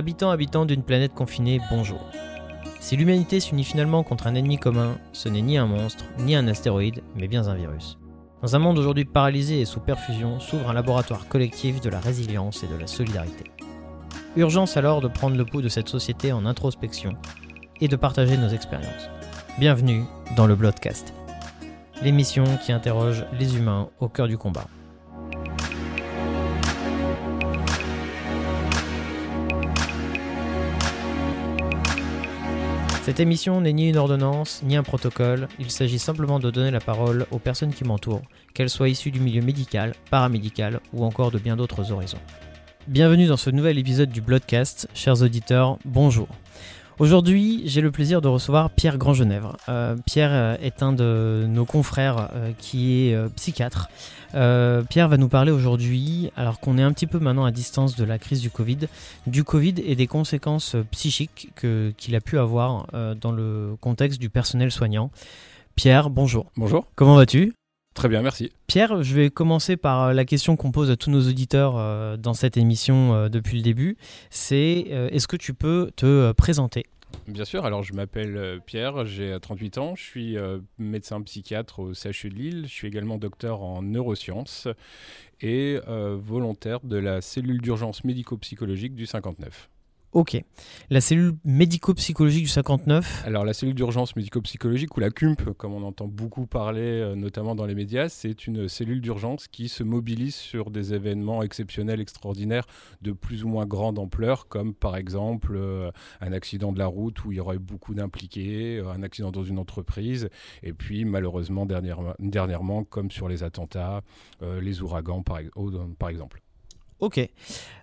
Habitants, habitants d'une planète confinée, bonjour. Si l'humanité s'unit finalement contre un ennemi commun, ce n'est ni un monstre, ni un astéroïde, mais bien un virus. Dans un monde aujourd'hui paralysé et sous perfusion, s'ouvre un laboratoire collectif de la résilience et de la solidarité. Urgence alors de prendre le pouls de cette société en introspection et de partager nos expériences. Bienvenue dans le Bloodcast, l'émission qui interroge les humains au cœur du combat. Cette émission n'est ni une ordonnance, ni un protocole, il s'agit simplement de donner la parole aux personnes qui m'entourent, qu'elles soient issues du milieu médical, paramédical ou encore de bien d'autres horizons. Bienvenue dans ce nouvel épisode du Bloodcast, chers auditeurs, bonjour. Aujourd'hui, j'ai le plaisir de recevoir Pierre Grandgenèvre. Euh, Pierre euh, est un de nos confrères euh, qui est psychiatre. Pierre va nous parler aujourd'hui, alors qu'on est un petit peu maintenant à distance de la crise du Covid, du Covid et des conséquences psychiques qu'il a pu avoir dans le contexte du personnel soignant. Pierre, bonjour. Bonjour. Comment vas-tu? Très bien, merci. Pierre, je vais commencer par la question qu'on pose à tous nos auditeurs dans cette émission depuis le début. C'est est-ce que tu peux te présenter? Bien sûr, alors je m'appelle euh, Pierre, j'ai 38 ans, je suis euh, médecin psychiatre au CHU de Lille, je suis également docteur en neurosciences et euh, volontaire de la cellule d'urgence médico-psychologique du 59. Ok. La cellule médico-psychologique du 59 Alors la cellule d'urgence médico-psychologique ou la CUMP, comme on entend beaucoup parler euh, notamment dans les médias, c'est une cellule d'urgence qui se mobilise sur des événements exceptionnels, extraordinaires, de plus ou moins grande ampleur, comme par exemple euh, un accident de la route où il y aurait beaucoup d'impliqués, euh, un accident dans une entreprise, et puis malheureusement dernièrement, comme sur les attentats, les ouragans par exemple. Ok.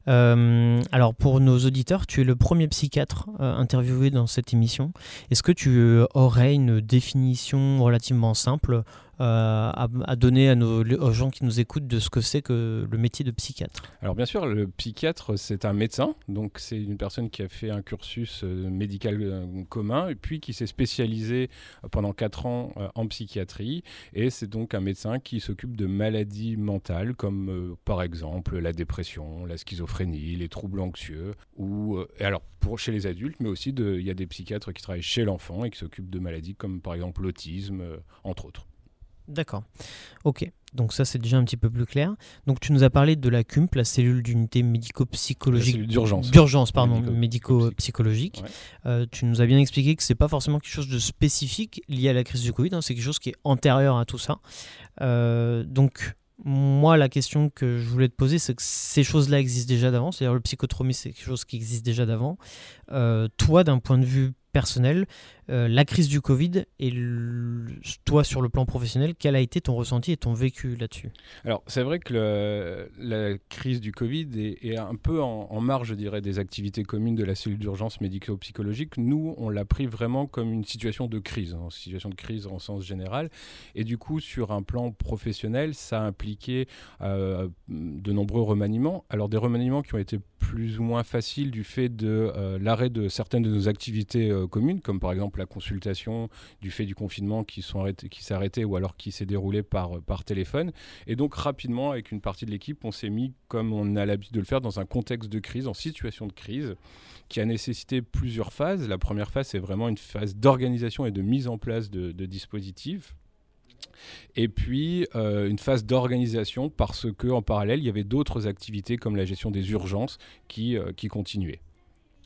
Euh, alors pour nos auditeurs, tu es le premier psychiatre euh, interviewé dans cette émission. Est-ce que tu aurais une définition relativement simple euh, à, donner à nos, aux gens qui nous écoutent de ce que c'est que le métier de psychiatre. Alors bien sûr, le psychiatre, c'est un médecin, donc c'est une personne qui a fait un cursus euh, médical euh, commun, et puis qui s'est spécialisé pendant 4 ans en psychiatrie, et c'est donc un médecin qui s'occupe de maladies mentales, comme par exemple la dépression, la schizophrénie, les troubles anxieux, ou alors pour chez les adultes, mais aussi il y a des psychiatres qui travaillent chez l'enfant et qui s'occupent de maladies comme par exemple l'autisme, entre autres. D'accord. Ok. Donc ça c'est déjà un petit peu plus clair. Donc tu nous as parlé de la CUMP, la cellule d'unité médico-psychologique d'urgence. D'urgence, pardon, médico-psychologique. Euh, tu nous as bien expliqué que c'est pas forcément quelque chose de spécifique lié à la crise du Covid, hein, c'est quelque chose qui est antérieur à tout ça. Euh, donc moi, la question que je voulais te poser, c'est que ces choses-là existent déjà d'avant. C'est-à-dire le psychotromie, c'est quelque chose qui existe déjà d'avant. Euh, toi, d'un point de vue personnel, euh, la crise du Covid et toi sur le plan professionnel, quel a été ton ressenti et ton vécu là-dessus? Alors c'est vrai que la crise du Covid est, un peu en, marge, je dirais, des activités communes de la cellule d'urgence médico-psychologique. Nous, on l'a pris vraiment comme une situation de crise, en situation de crise en sens général. Et du coup, sur un plan professionnel, ça a impliqué euh, de nombreux remaniements. Alors des remaniements qui ont été plus ou moins faciles du fait de euh, l'arrêt de certaines de nos activités communes, comme par exemple la consultation du fait du confinement qui s'est arrêté ou alors qui s'est déroulé par, par téléphone. Et donc rapidement, avec une partie de l'équipe, on s'est mis, comme on a l'habitude de le faire, dans un contexte de crise, en situation de crise, qui a nécessité plusieurs phases. La première phase, c'est vraiment une phase d'organisation et de mise en place de, dispositifs. Et puis euh, une phase d'organisation parce que en parallèle il y avait d'autres activités comme la gestion des urgences qui, euh, qui continuaient.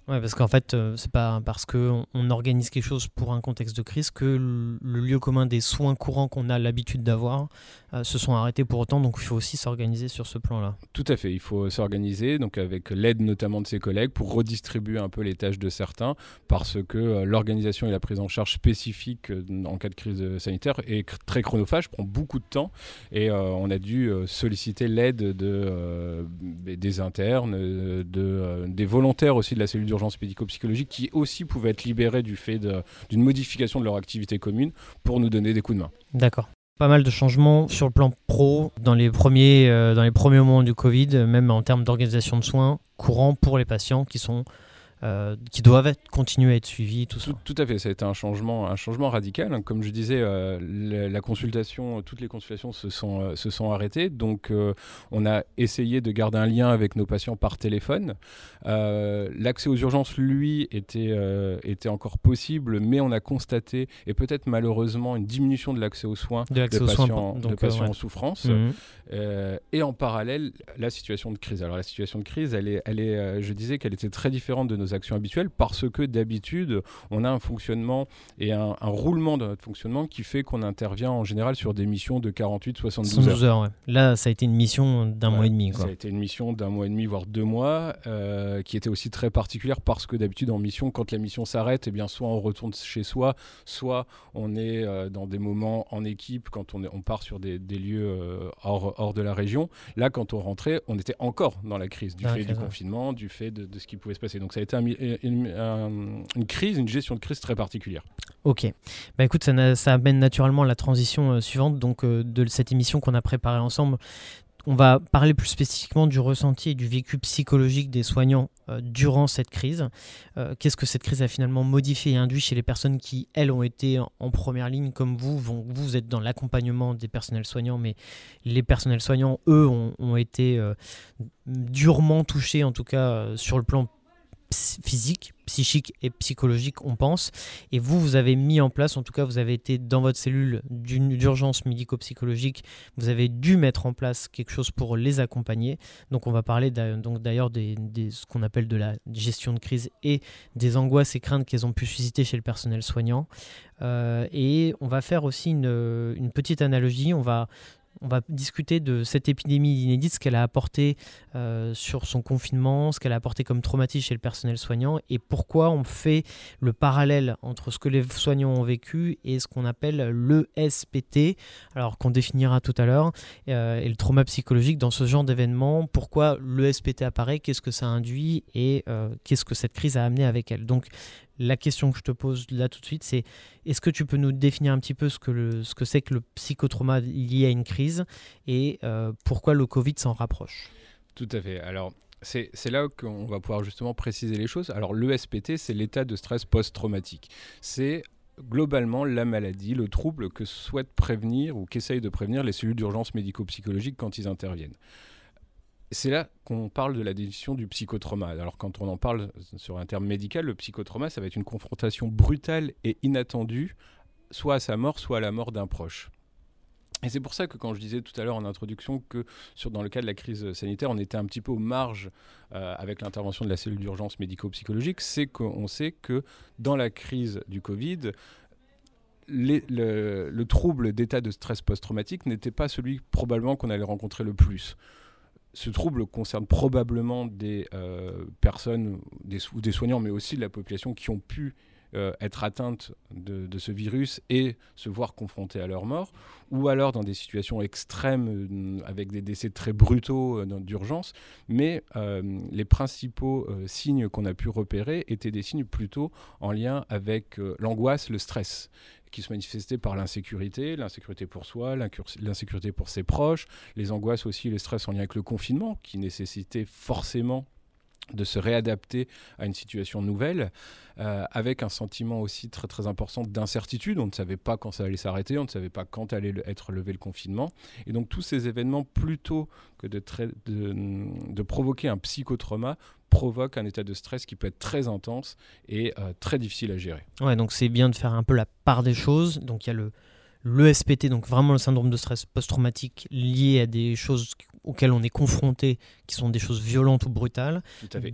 Ouais, parce qu'en fait, euh, c'est pas parce qu'on on organise quelque chose pour un contexte de crise que le lieu commun des soins courants qu'on a l'habitude d'avoir euh, se sont arrêtés pour autant. Donc il faut aussi s'organiser sur ce plan-là. Tout à fait, il faut s'organiser, donc avec l'aide notamment de ses collègues, pour redistribuer un peu les tâches de certains, parce que euh, l'organisation et la prise en charge spécifique en cas de crise sanitaire est très chronophage, prend beaucoup de temps, et on a dû solliciter l'aide de, des internes, de, des volontaires aussi de la cellule d'urgence médico-psychologique qui aussi pouvaient être libérés du fait d'une modification de leur activité commune pour nous donner des coups de main. D'accord pas mal de changements sur le plan pro dans les premiers, euh, dans les premiers moments du Covid, même en termes d'organisation de soins courants pour les patients qui sont euh, qui doivent être, continuer à être suivis, tout, tout ça. Tout à fait, ça a été un changement, un changement radical. Hein. Comme je disais, euh, la, la, consultation, toutes les consultations se sont, euh, se sont arrêtées. Donc, on a essayé de garder un lien avec nos patients par téléphone. L'accès aux urgences, lui, était, était encore possible, mais on a constaté, et peut-être malheureusement, une diminution de l'accès aux soins de, de aux patients, soins, de patients ouais. en souffrance. Mhm. Mmh. et en parallèle, la situation de crise. Alors, la situation de crise, elle est, elle est, je disais qu'elle était très différente de nos actions habituelles parce que d'habitude, on a un fonctionnement et un, un, roulement de notre fonctionnement qui fait qu'on intervient en général sur des missions de 48-72 heures. heures ouais. Là, ça a été une mission d'un ouais, mois et demi. Quoi. Ça a été une mission d'un mois et demi, voire deux mois, euh, qui était aussi très particulière parce que d'habitude, en mission, quand la mission s'arrête, eh bien, soit on retourne chez soi, soit on est euh, dans des moments en équipe quand on, est, on part sur des, des lieux euh, hors, hors, de la région. Là, quand on rentrait, on était encore dans la crise du ah, fait du confinement, du fait de, de, ce qui pouvait se passer. Donc, ça a été une, un, une, crise, une gestion de crise très particulière. Ok. Bah écoute, ça, amène naturellement la transition euh, suivante donc, euh, de cette émission qu'on a préparée ensemble. On va parler plus spécifiquement du ressenti et du vécu psychologique des soignants euh, durant cette crise. Euh, Qu'est-ce que cette crise a finalement modifié et induit chez les personnes qui, elles, ont été en, première ligne, comme vous. Vous êtes dans l'accompagnement des personnels soignants, mais les personnels soignants, eux, ont, été euh, durement touchés, en tout cas euh, sur le plan physique, psychique et psychologique, on pense. Et vous, vous avez mis en place, en tout cas, vous avez été dans votre cellule d'urgence médico-psychologique, vous avez dû mettre en place quelque chose pour les accompagner. Donc, on va parler d'ailleurs des, ce qu'on appelle de la gestion de crise et des angoisses et craintes qu'elles ont pu susciter chez le personnel soignant. Euh, et on va faire aussi une, une petite analogie. On va on va discuter de cette épidémie inédite, ce qu'elle a apporté euh, sur son confinement, ce qu'elle a apporté comme traumatisme chez le personnel soignant et pourquoi on fait le parallèle entre ce que les soignants ont vécu et ce qu'on appelle l'ESPT, alors qu'on définira tout à l'heure, euh, et le trauma psychologique dans ce genre d'événement, pourquoi l'ESPT apparaît, qu'est-ce que ça induit et euh, qu'est-ce que cette crise a amené avec elle. La question que je te pose là tout de suite, c'est est-ce que tu peux nous définir un petit peu ce que, ce que c'est que le psychotrauma lié à une crise et euh, pourquoi le Covid s'en rapproche? Tout à fait. Alors, c'est là qu'on va pouvoir justement préciser les choses. Alors, l'ESPT, c'est l'état de stress post-traumatique. C'est globalement la maladie, le trouble que souhaitent prévenir ou qu'essayent de prévenir les cellules d'urgence médico-psychologique quand ils interviennent c'est là qu'on parle de la définition du psychotrauma. Alors quand on en parle sur un terme médical, le psychotrauma, ça va être une confrontation brutale et inattendue, soit à sa mort, soit à la mort d'un proche. Et c'est pour ça que quand je disais tout à l'heure en introduction que dans le cas de la crise sanitaire, on était un petit peu aux marges euh, avec l'intervention de la cellule d'urgence médico-psychologique, c'est qu'on sait que dans la crise du Covid, le trouble d'état de stress post-traumatique n'était pas celui probablement qu'on allait rencontrer le plus ce trouble concerne probablement des euh, personnes des, des soignants, mais aussi de la population qui ont pu euh, être atteintes de, ce virus et se voir confrontés à leur mort, ou alors dans des situations extrêmes euh, avec des décès très brutaux euh, d'urgence. Mais les principaux signes qu'on a pu repérer étaient des signes plutôt en lien avec l'angoisse, le stress qui se manifestaient par l'insécurité, l'insécurité pour soi, l'insécurité pour ses proches, les angoisses aussi, les stress en lien avec le confinement, qui nécessitait forcément de se réadapter à une situation nouvelle, euh, avec un sentiment aussi très très important d'incertitude. On ne savait pas quand ça allait s'arrêter, on ne savait pas quand allait le, être levé le confinement. Et donc tous ces événements, plutôt que de, provoquer un psychotrauma, provoquent un état de stress qui peut être très intense et euh, très difficile à gérer. Ouais, donc c'est bien de faire un peu la part des choses. Donc il y a le l'ESPT, donc vraiment le syndrome de stress post-traumatique lié à des choses auxquelles on est confronté, qui sont des choses violentes ou brutales. Tout à fait,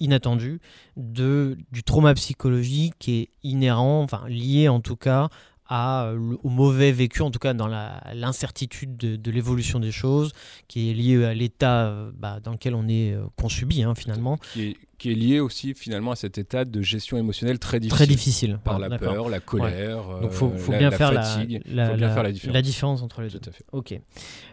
inattendues. De, du trauma psychologique qui est inhérent, enfin lié en tout cas à, au mauvais vécu, en tout cas dans l'incertitude de, de l'évolution des choses, qui est lié à l'état bah, dans lequel on est euh, qu'on subit hein, finalement. Qui est, qui est, lié aussi finalement à cet état de gestion émotionnelle très difficile. Très difficile. Par la peur, la colère, ouais. Donc faut, faut la, bien la faire fatigue. La, faut bien faire la différence. la différence entre les Tout deux. À fait. Ok.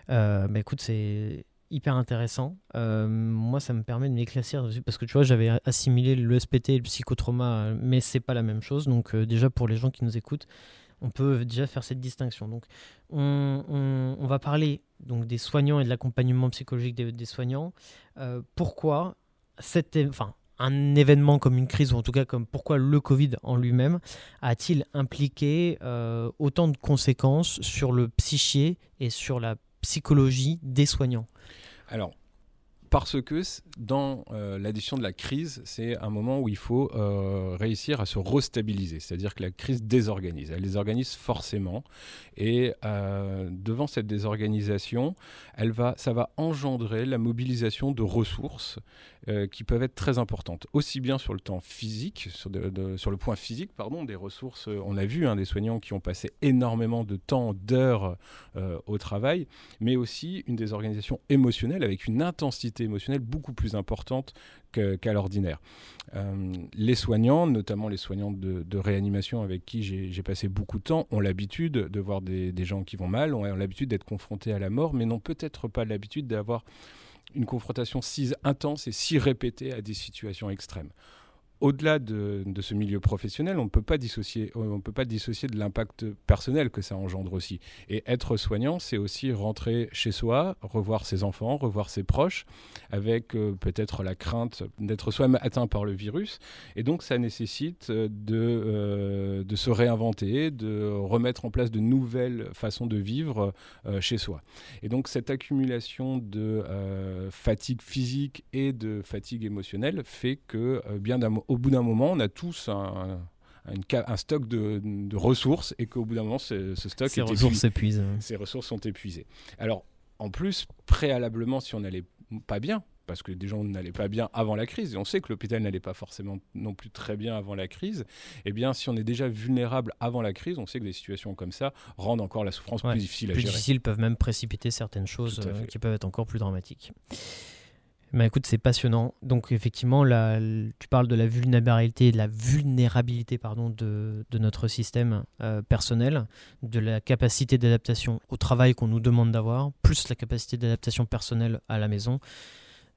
Euh, bah écoute, c'est hyper intéressant. Euh, moi, ça me permet de m'éclaircir parce que tu vois, j'avais assimilé le SPT et le psychotrauma, mais c'est pas la même chose. Donc, euh, déjà pour les gens qui nous écoutent, on peut déjà faire cette distinction. Donc, on, va parler donc des soignants et de l'accompagnement psychologique des, soignants. Euh, pourquoi cette, enfin, un événement comme une crise, ou en tout cas comme pourquoi le Covid en lui-même a-t-il impliqué autant de conséquences sur le psyché et sur la psychologie des soignants? Alors, parce que dans euh, l'addition de la crise, c'est un moment où il faut euh, réussir à se restabiliser, c'est-à-dire que la crise désorganise, elle désorganise forcément, et euh, devant cette désorganisation, elle va, ça va engendrer la mobilisation de ressources qui peuvent être très importantes, aussi bien sur le temps physique, sur, sur le point physique, pardon, des ressources, on a vu hein, des soignants qui ont passé énormément de temps, d'heures au travail, mais aussi une désorganisation émotionnelle avec une intensité émotionnelle beaucoup plus importante qu'à l'ordinaire. Euh, les soignants, notamment les soignants de, réanimation avec qui j'ai passé beaucoup de temps, ont l'habitude de voir des, gens qui vont mal, ont, l'habitude d'être confrontés à la mort, mais n'ont peut-être pas l'habitude d'avoir une confrontation si intense et si répétée à des situations extrêmes au-delà de, ce milieu professionnel, on ne peut pas dissocier, on peut pas dissocier de l'impact personnel que ça engendre aussi. Et être soignant, c'est aussi rentrer chez soi, revoir ses enfants, revoir ses proches, avec euh, peut-être la crainte d'être soi-même atteint par le virus. Et donc, ça nécessite euh, de, euh, de se réinventer, de remettre en place de nouvelles façons de vivre chez soi. Et donc, cette accumulation de fatigue physique et de fatigue émotionnelle fait que bien d'un au bout d'un moment, on a tous un, un, stock de, ressources et qu'au bout d'un moment, ce, stock ces ressources s'épuisent. Ces ressources sont épuisées. Alors, en plus, préalablement, si on n'allait pas bien, parce que des gens n'allaient pas bien avant la crise, et on sait que l'hôpital n'allait pas forcément non plus très bien avant la crise, eh bien, si on est déjà vulnérable avant la crise, on sait que des situations comme ça rendent encore la souffrance plus difficile à plus gérer. Plus difficiles peuvent même précipiter certaines choses euh, qui peuvent être encore plus dramatiques. Mais écoute, c'est passionnant. Donc effectivement, tu parles de la vulnérabilité, de la vulnérabilité pardon, de, de notre système euh, personnel, de la capacité d'adaptation au travail qu'on nous demande d'avoir, plus la capacité d'adaptation personnelle à la maison,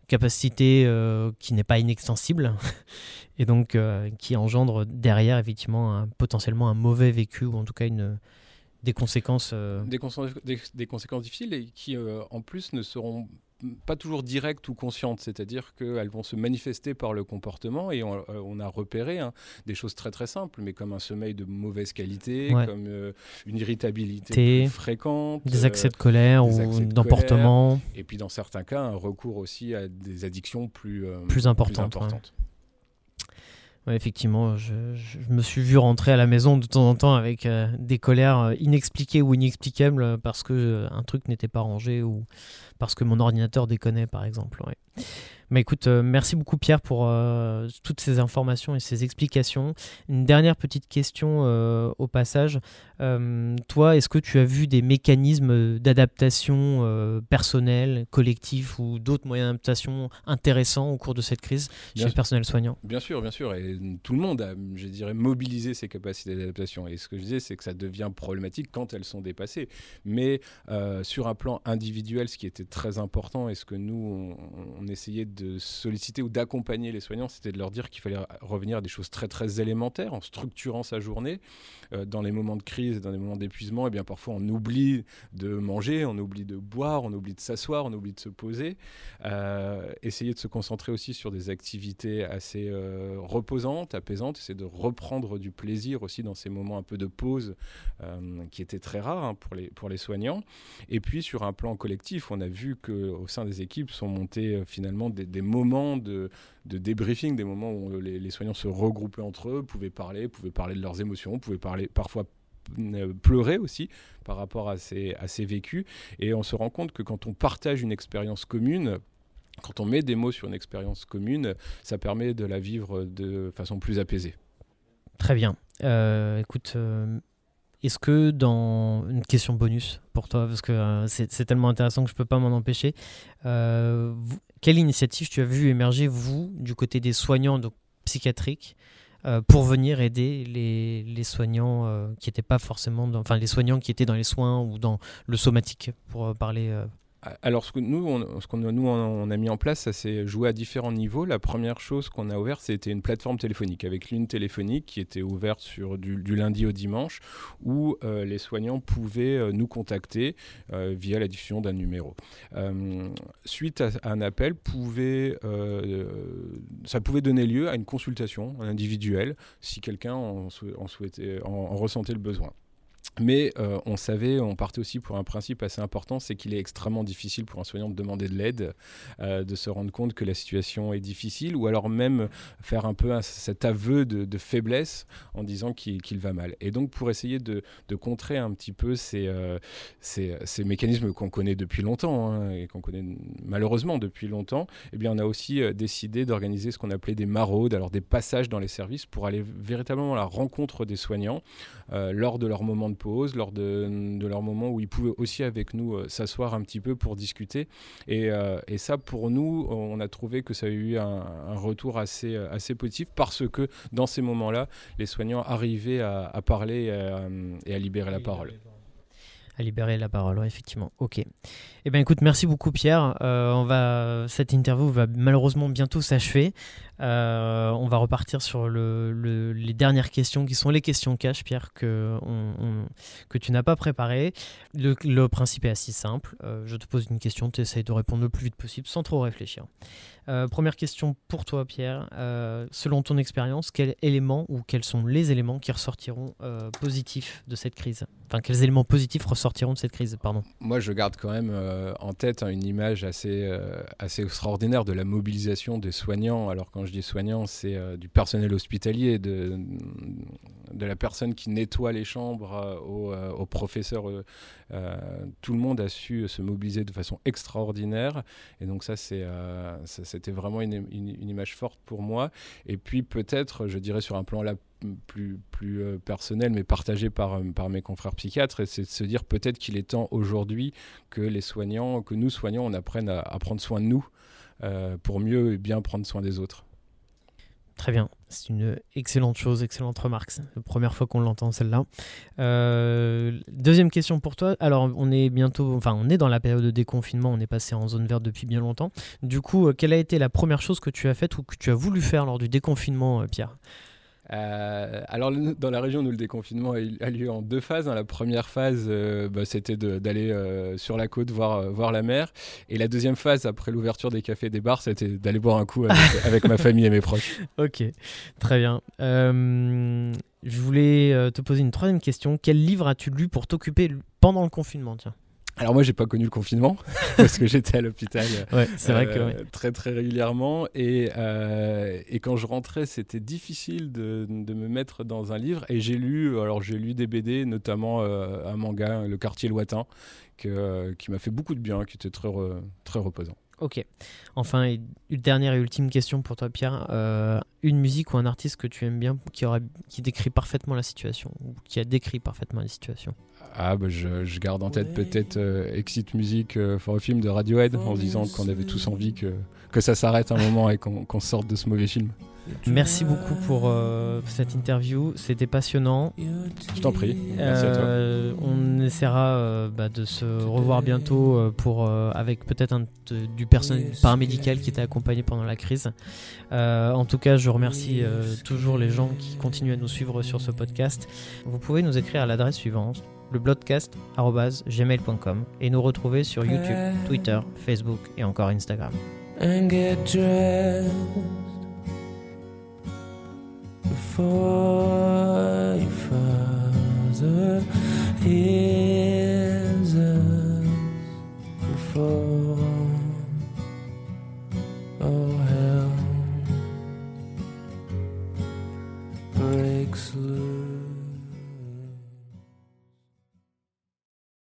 capacité euh, qui n'est pas inextensible et donc euh, qui engendre derrière effectivement potentiellement un mauvais vécu ou en tout cas une, des conséquences. Des, des, des, conséquences difficiles et qui en plus ne seront pas toujours directes ou conscientes, c'est-à-dire qu'elles vont se manifester par le comportement et on, euh, a repéré hein, des choses très très simples, mais comme un sommeil de mauvaise qualité, comme euh, une irritabilité fréquente, des accès de colère ou d'emportement, et puis dans certains cas un recours aussi à des addictions plus, euh, plus importantes. effectivement, je, me suis vu rentrer à la maison de temps en temps avec des colères inexpliquées ou inexplicables parce que un truc n'était pas rangé ou parce que mon ordinateur déconnait, par exemple. Mais écoute, euh, merci beaucoup Pierre pour euh, toutes ces informations et ces explications. Une dernière petite question euh, au passage. toi, est-ce que tu as vu des mécanismes d'adaptation personnelle, collectif ou d'autres moyens d'adaptation intéressants au cours de cette crise chez le personnel soignant? Bien sûr, bien sûr. Et tout le monde a, je dirais, mobilisé ses capacités d'adaptation. Et ce que je disais, c'est que ça devient problématique quand elles sont dépassées. Mais sur un plan individuel, ce qui était très important et ce que nous, on, essayait de solliciter ou d'accompagner les soignants, c'était de leur dire qu'il fallait revenir à des choses très très élémentaires en structurant sa journée. Euh, dans les moments de crise, dans les moments d'épuisement, et bien parfois on oublie de manger, on oublie de boire, on oublie de s'asseoir, on oublie de se poser. Euh, essayer de se concentrer aussi sur des activités assez euh, reposantes, apaisantes, essayer de reprendre du plaisir aussi dans ces moments un peu de pause qui étaient très rares hein, pour, les, pour les soignants. Et puis sur un plan collectif, on a vu qu'au sein des équipes sont montés finalement des, moments de, de débriefing, des moments où les, soignants se regroupaient entre eux, pouvaient parler, pouvaient parler de leurs émotions, pouvaient parler parfois euh, pleurer aussi par rapport à ces, à ces vécus. Et on se rend compte que quand on partage une expérience commune, quand on met des mots sur une expérience commune, ça permet de la vivre de façon plus apaisée. Très bien. Euh, écoute, euh, est-ce que dans une question bonus pour toi, parce que c'est tellement intéressant que je ne peux pas m'en empêcher, quelle initiative tu as vu émerger, vous, du côté des soignants psychiatriques, euh, pour venir aider les, soignants euh, qui n'étaient pas forcément, dans, enfin les soignants qui étaient dans les soins ou dans le somatique, pour euh, parler alors, ce que nous, on, ce qu'on a mis en place, ça s'est joué à différents niveaux. La première chose qu'on a ouverte, c'était une plateforme téléphonique avec ligne téléphonique qui était ouverte sur du, lundi au dimanche, où euh, les soignants pouvaient euh, nous contacter euh, via la diffusion d'un numéro. suite à, un appel, ça pouvait donner lieu à une consultation individuelle si quelqu'un souhaitait, en ressentait le besoin. Mais euh, on savait, on partait aussi pour un principe assez important, c'est qu'il est extrêmement difficile pour un soignant de demander de l'aide, euh, de se rendre compte que la situation est difficile, ou alors même faire un peu cet aveu de, faiblesse en disant qu'il va mal. Et donc pour essayer de, contrer un petit peu ces, euh, ces, mécanismes qu'on connaît depuis longtemps, hein, et qu'on connaît malheureusement depuis longtemps, eh bien on a aussi décidé d'organiser ce qu'on appelait des maraudes, alors des passages dans les services pour aller véritablement à la rencontre des soignants lors de leur moment de lors de, leur moment où ils pouvaient aussi avec nous euh, s'asseoir un petit peu pour discuter. Et, euh, et, ça, pour nous, on a trouvé que ça a eu un, retour assez, euh, assez positif parce que dans ces moments-là, les soignants arrivaient à, parler et à, libérer la parole à libérer la parole, effectivement. Ok. Eh bien, écoute, merci beaucoup, Pierre. on va, cette interview va malheureusement bientôt s'achever. Euh, on va repartir sur les dernières questions qui sont les questions cash, Pierre, que, tu n'as pas préparées. Le, principe est assez simple. Euh, je te pose une question, tu essayes de répondre le plus vite possible sans trop réfléchir. Euh, première question pour toi, Pierre. selon ton expérience, quels éléments ou quels sont les éléments qui ressortiront positifs de cette crise? Enfin, quels éléments positifs ressortiront de cette crise pardon? Moi, je garde quand même en tête hein, une image assez, assez extraordinaire de la mobilisation des soignants. Alors, quand je dis soignants, c'est euh, du personnel hospitalier, de, la personne qui nettoie les chambres euh, au, euh, au, professeur. tout le monde a su se mobiliser de façon extraordinaire. Et donc ça, c'était vraiment une, image forte pour moi. Et puis peut-être, je dirais sur un plan là plus, personnel, mais partagé par, mes confrères psychiatres, c'est de se dire peut-être qu'il est temps aujourd'hui que les soignants, que nous soignants, on apprenne à prendre soin de nous pour mieux et bien prendre soin des autres. Très bien, c'est une excellente chose, excellente remarque. C'est la première fois qu'on l'entend celle-là. Euh, deuxième question pour toi. Alors, on est bientôt, enfin, on est dans la période de déconfinement. On est passé en zone verte depuis bien longtemps. Du coup, euh, quelle a été la première chose que tu as faite ou que tu as voulu faire lors du déconfinement, euh, Pierre? Euh, alors, dans la région, nous, le déconfinement a lieu en deux phases. Hein. La première phase, euh, bah, c'était d'aller euh, sur la côte voir, voir la mer. Et la deuxième phase, après l'ouverture des cafés et des bars, c'était d'aller boire un coup avec, avec, ma famille et mes proches. Ok, très bien. je voulais te poser une troisième question. Quel livre as-tu lu pour t'occuper pendant le confinement tiens? Alors moi j'ai pas connu le confinement parce que j'étais à l'hôpital c'est vrai que, euh, très très régulièrement. Et, euh, et quand je rentrais c'était difficile de, de, me mettre dans un livre. Et j'ai lu alors j'ai lu des BD notamment euh, un manga Le Quartier Lointain que, qui m'a fait beaucoup de bien qui était très très reposant. Ok. Enfin, une dernière et ultime question pour toi, Pierre. une musique ou un artiste que tu aimes bien qui, aura, qui décrit parfaitement la situation ou qui a décrit parfaitement la situation? Ah, bah je, je, garde en tête peut-être euh, Exit Music euh, for a film de Radiohead en se disant qu'on avait tous envie que, que ça s'arrête un moment et qu'on sorte de ce mauvais film. Merci beaucoup pour euh, cette interview, c'était passionnant. Je t'en prie, merci à toi. On essaiera bah, de se revoir bientôt pour, avec peut-être du personnel paramédical qui était accompagné pendant la crise. en tout cas, je remercie toujours les gens qui continuent à nous suivre sur ce podcast. Vous pouvez nous écrire à l'adresse suivante le et nous retrouver sur YouTube, Twitter, Facebook et encore Instagram. for your father is us before.